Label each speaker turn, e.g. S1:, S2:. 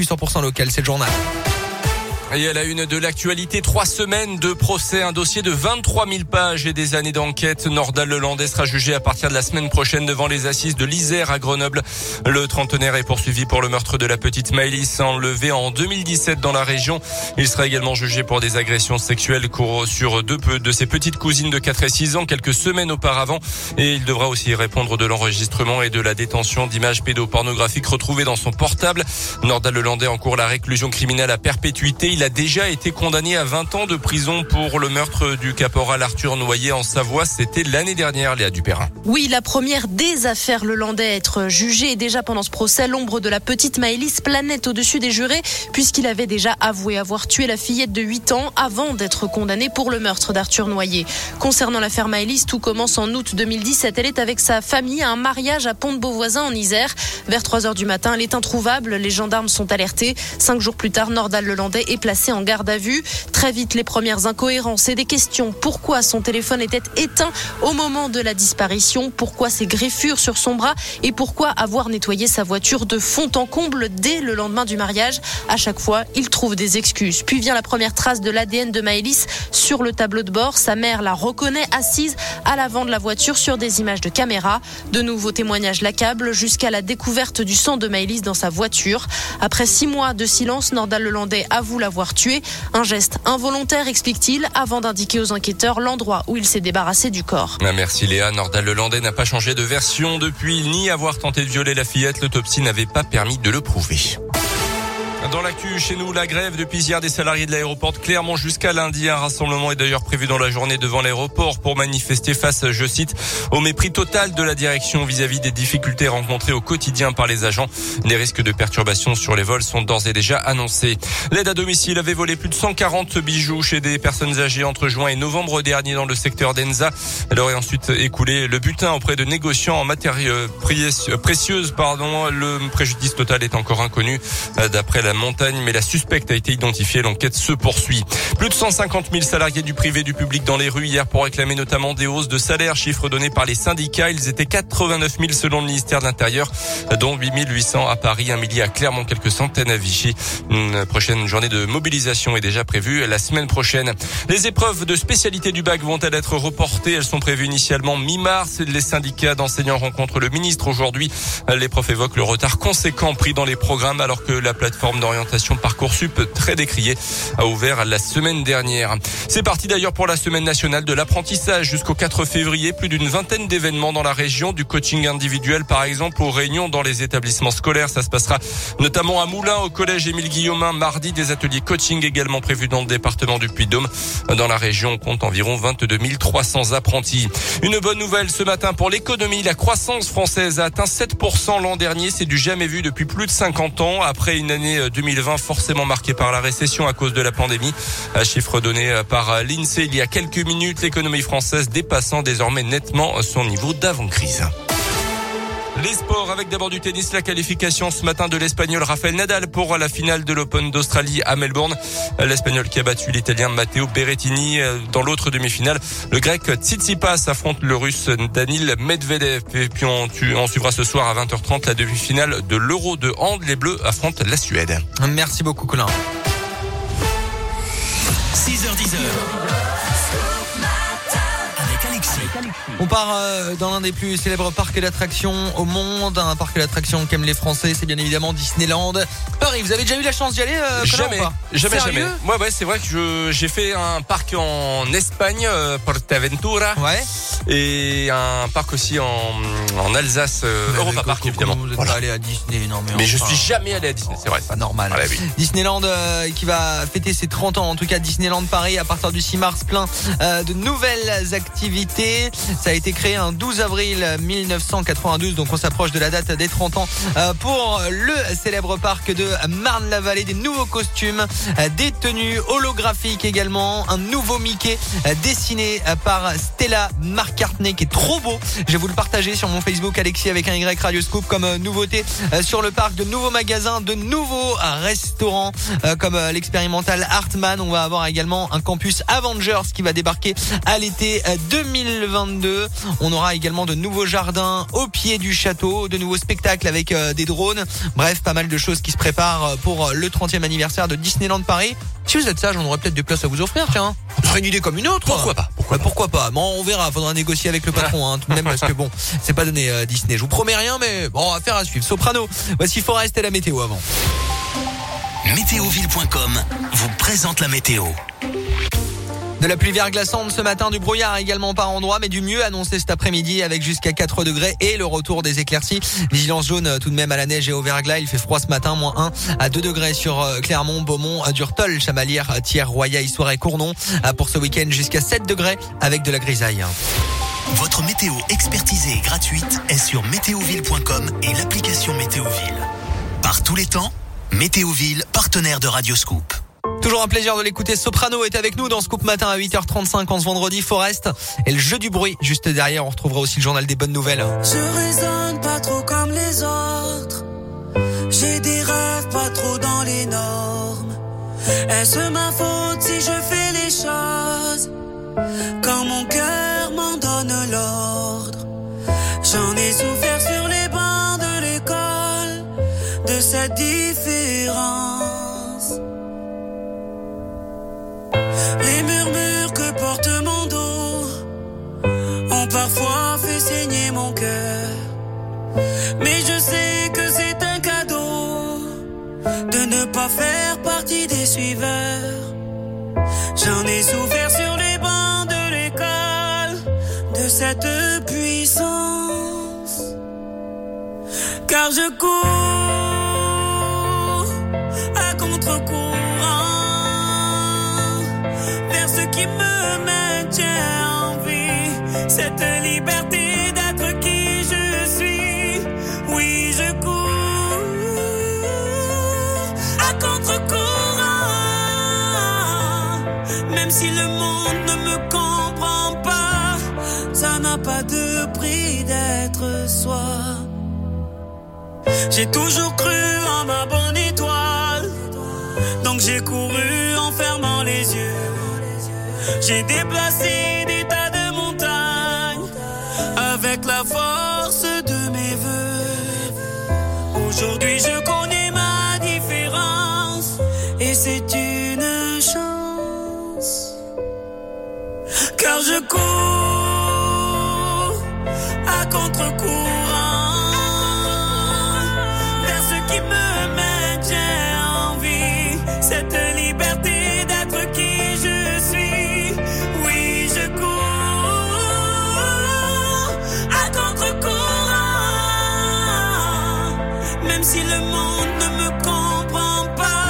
S1: 800% local, c'est le journal.
S2: Et à la une de l'actualité, trois semaines de procès, un dossier de 23 000 pages et des années d'enquête. Nordal Lelandais sera jugé à partir de la semaine prochaine devant les assises de l'Isère à Grenoble. Le trentenaire est poursuivi pour le meurtre de la petite Maëlys enlevée en 2017 dans la région. Il sera également jugé pour des agressions sexuelles sur deux de ses petites cousines de 4 et 6 ans quelques semaines auparavant. Et il devra aussi répondre de l'enregistrement et de la détention d'images pédopornographiques retrouvées dans son portable. Nordal Lelandais encourt la réclusion criminelle à perpétuité. Il a déjà été condamné à 20 ans de prison pour le meurtre du caporal Arthur Noyer en Savoie. C'était l'année dernière, Léa Dupérin.
S3: Oui, la première des affaires le Landais à être jugé. Et déjà pendant ce procès, l'ombre de la petite Maëlys planète au-dessus des jurés puisqu'il avait déjà avoué avoir tué la fillette de 8 ans avant d'être condamné pour le meurtre d'Arthur Noyer. Concernant l'affaire Maëlys, tout commence en août 2017. Elle est avec sa famille à un mariage à Pont-de-Beauvoisin en Isère. Vers 3 heures du matin, elle est introuvable. Les gendarmes sont alertés. Cinq jours plus tard, Nordal Lelandais est placé en garde à vue. Très vite, les premières incohérences et des questions. Pourquoi son téléphone était éteint au moment de la disparition? Pourquoi ces griffures sur son bras? Et pourquoi avoir nettoyé sa voiture de fond en comble dès le lendemain du mariage? À chaque fois, il trouve des excuses. Puis vient la première trace de l'ADN de Maëlys sur le tableau de bord. Sa mère la reconnaît assise à l'avant de la voiture sur des images de caméra. De nouveaux témoignages l'accablent jusqu'à la découverte du sang de Maëlys dans sa voiture. Après six mois de silence, Nordal Lelandais avoue tué. Un geste involontaire, explique-t-il, avant d'indiquer aux enquêteurs l'endroit où il s'est débarrassé du corps.
S2: Ah, merci Léa. Nordal Lelandais n'a pas changé de version depuis, ni avoir tenté de violer la fillette. L'autopsie n'avait pas permis de le prouver. Dans l'actu, chez nous, la grève depuis hier des salariés de l'aéroport de Clermont jusqu'à lundi. Un rassemblement est d'ailleurs prévu dans la journée devant l'aéroport pour manifester face, je cite, au mépris total de la direction vis-à-vis des difficultés rencontrées au quotidien par les agents. Les risques de perturbation sur les vols sont d'ores et déjà annoncés. L'aide à domicile avait volé plus de 140 bijoux chez des personnes âgées entre juin et novembre dernier dans le secteur d'Enza. Elle aurait ensuite écoulé le butin auprès de négociants en matière précieuse. Pardon. Le préjudice total est encore inconnu d'après la montagne, mais la suspecte a été identifiée. L'enquête se poursuit. Plus de 150 000 salariés du privé et du public dans les rues hier pour réclamer notamment des hausses de salaire, chiffre donné par les syndicats. Ils étaient 89 000 selon le ministère de l'Intérieur, dont 8 800 à Paris, un millier à Clermont, quelques centaines à Vichy. Une prochaine journée de mobilisation est déjà prévue la semaine prochaine. Les épreuves de spécialité du bac vont-elles être reportées? Elles sont prévues initialement mi-mars. Les syndicats d'enseignants rencontrent le ministre aujourd'hui. Les profs évoquent le retard conséquent pris dans les programmes alors que la plateforme d'orientation Parcoursup très décriée a ouvert la semaine dernière. C'est parti d'ailleurs pour la semaine nationale de l'apprentissage jusqu'au 4 février. Plus d'une vingtaine d'événements dans la région, du coaching individuel par exemple aux réunions dans les établissements scolaires. Ça se passera notamment à Moulins au collège Émile Guillaumin mardi. Des ateliers coaching également prévus dans le département du Puy-de-Dôme. Dans la région, on compte environ 22 300 apprentis. Une bonne nouvelle ce matin pour l'économie. La croissance française a atteint 7% l'an dernier. C'est du jamais vu depuis plus de 50 ans. Après une année 2020 forcément marquée par la récession à cause de la pandémie. Un chiffre donné par l'INSEE il y a quelques minutes, l'économie française dépassant désormais nettement son niveau d'avant-crise. Les sports avec d'abord du tennis, la qualification ce matin de l'Espagnol Rafael Nadal pour la finale de l'Open d'Australie à Melbourne. L'Espagnol qui a battu l'Italien Matteo Berrettini dans l'autre demi-finale. Le Grec Tsitsipas affronte le Russe Danil Medvedev. Et puis on, on suivra ce soir à 20h30 la demi-finale de l'Euro de hand. Les Bleus affrontent la Suède.
S1: Merci beaucoup Colin.
S4: 6h10.
S1: On part euh, dans l'un des plus célèbres parcs d'attractions au monde, un parc d'attractions qu'aiment les Français, c'est bien évidemment Disneyland. Paris, vous avez déjà eu la chance d'y aller euh,
S2: Jamais, jamais,
S1: Sérieux?
S2: jamais. Moi, ouais, c'est vrai que j'ai fait un parc en Espagne, euh, Portaventura,
S1: Ouais.
S2: et un parc aussi en, en Alsace, euh, Europa Park évidemment.
S1: Vous êtes
S2: Voilà.
S1: pas allé à Disney, non mais.
S2: Mais je suis jamais allé à Disney, c'est vrai.
S1: Pas normal.
S2: Voilà, oui.
S1: Disneyland qui va fêter ses 30 ans, en tout cas Disneyland Paris à partir du 6 mars, plein de nouvelles activités. Ça a été créé un 12 avril 1992, donc on s'approche de la date des 30 ans euh, pour le célèbre parc de Marne-la-Vallée, des nouveaux costumes, euh, des tenues holographiques également, un nouveau Mickey euh, dessiné par Stella McCartney qui est trop beau. Je vais vous le partager sur mon Facebook Alexis avec un Y Radio Scoop comme nouveauté sur le parc, de nouveaux magasins, de nouveaux restaurants comme l'expérimental Hartmann. On va avoir également un campus Avengers qui va débarquer à l'été euh, 2020. 2022. On aura également de nouveaux jardins au pied du château, de nouveaux spectacles avec euh, des drones. Bref, pas mal de choses qui se préparent pour le 30e anniversaire de Disneyland Paris. Si vous êtes sage, on aurait peut-être des places à vous offrir, tiens. Ce serait une idée comme une autre.
S2: Pourquoi pas
S1: Pourquoi, bah, pourquoi pas? Bon, on verra. Faudra négocier avec le patron, hein, tout de même, parce que bon, c'est pas donné euh, Disney. Je vous promets rien, mais bon, affaire à suivre. Soprano. Voici Forest et la météo avant.
S4: Météoville.com vous présente la météo.
S1: De la pluie verglaçante ce matin, du brouillard également par endroit, mais du mieux annoncé cet après-midi avec jusqu'à 4 degrés et le retour des éclaircies. Vigilance jaune euh, tout de même à la neige et au verglas. Il fait froid ce matin, moins 1 à 2 degrés sur euh, Clermont, Beaumont, euh, Durtol, Chamalières, Thiers, Roya, Histoire et Cournon. Pour ce week-end jusqu'à 7 degrés avec de la grisaille.
S4: Votre météo expertisée et gratuite est sur météoville.com et l'application Météoville. Par tous les temps, Météoville, partenaire de Radioscoop.
S1: Toujours un plaisir de l'écouter. Soprano est avec nous dans Scoop Matin à 8h35 en ce vendredi. Forest et le jeu du bruit juste derrière. On retrouvera aussi le journal des bonnes nouvelles.
S5: Je raisonne pas trop comme les autres. J'ai des rêves pas trop dans les normes. Est-ce ma faute si je fais les choses? Quand mon cœur m'en donne l'ordre? J'en ai souffert sur les bancs de l'école de cette différence. Faire partie des suiveurs. J'en ai souffert sur les bancs de l'école de cette puissance. Car je cours à contre-courant ce qui me maintient en vie, cette liberté même si le monde ne me comprend pas, ça n'a pas de prix d'être soi. J'ai toujours cru en ma bonne étoile, donc j'ai couru en fermant les yeux. J'ai déplacé des tas de montagnes avec la force de mes voeux. Aujourd'hui, je connais ma différence et c'est une je cours à contre-courant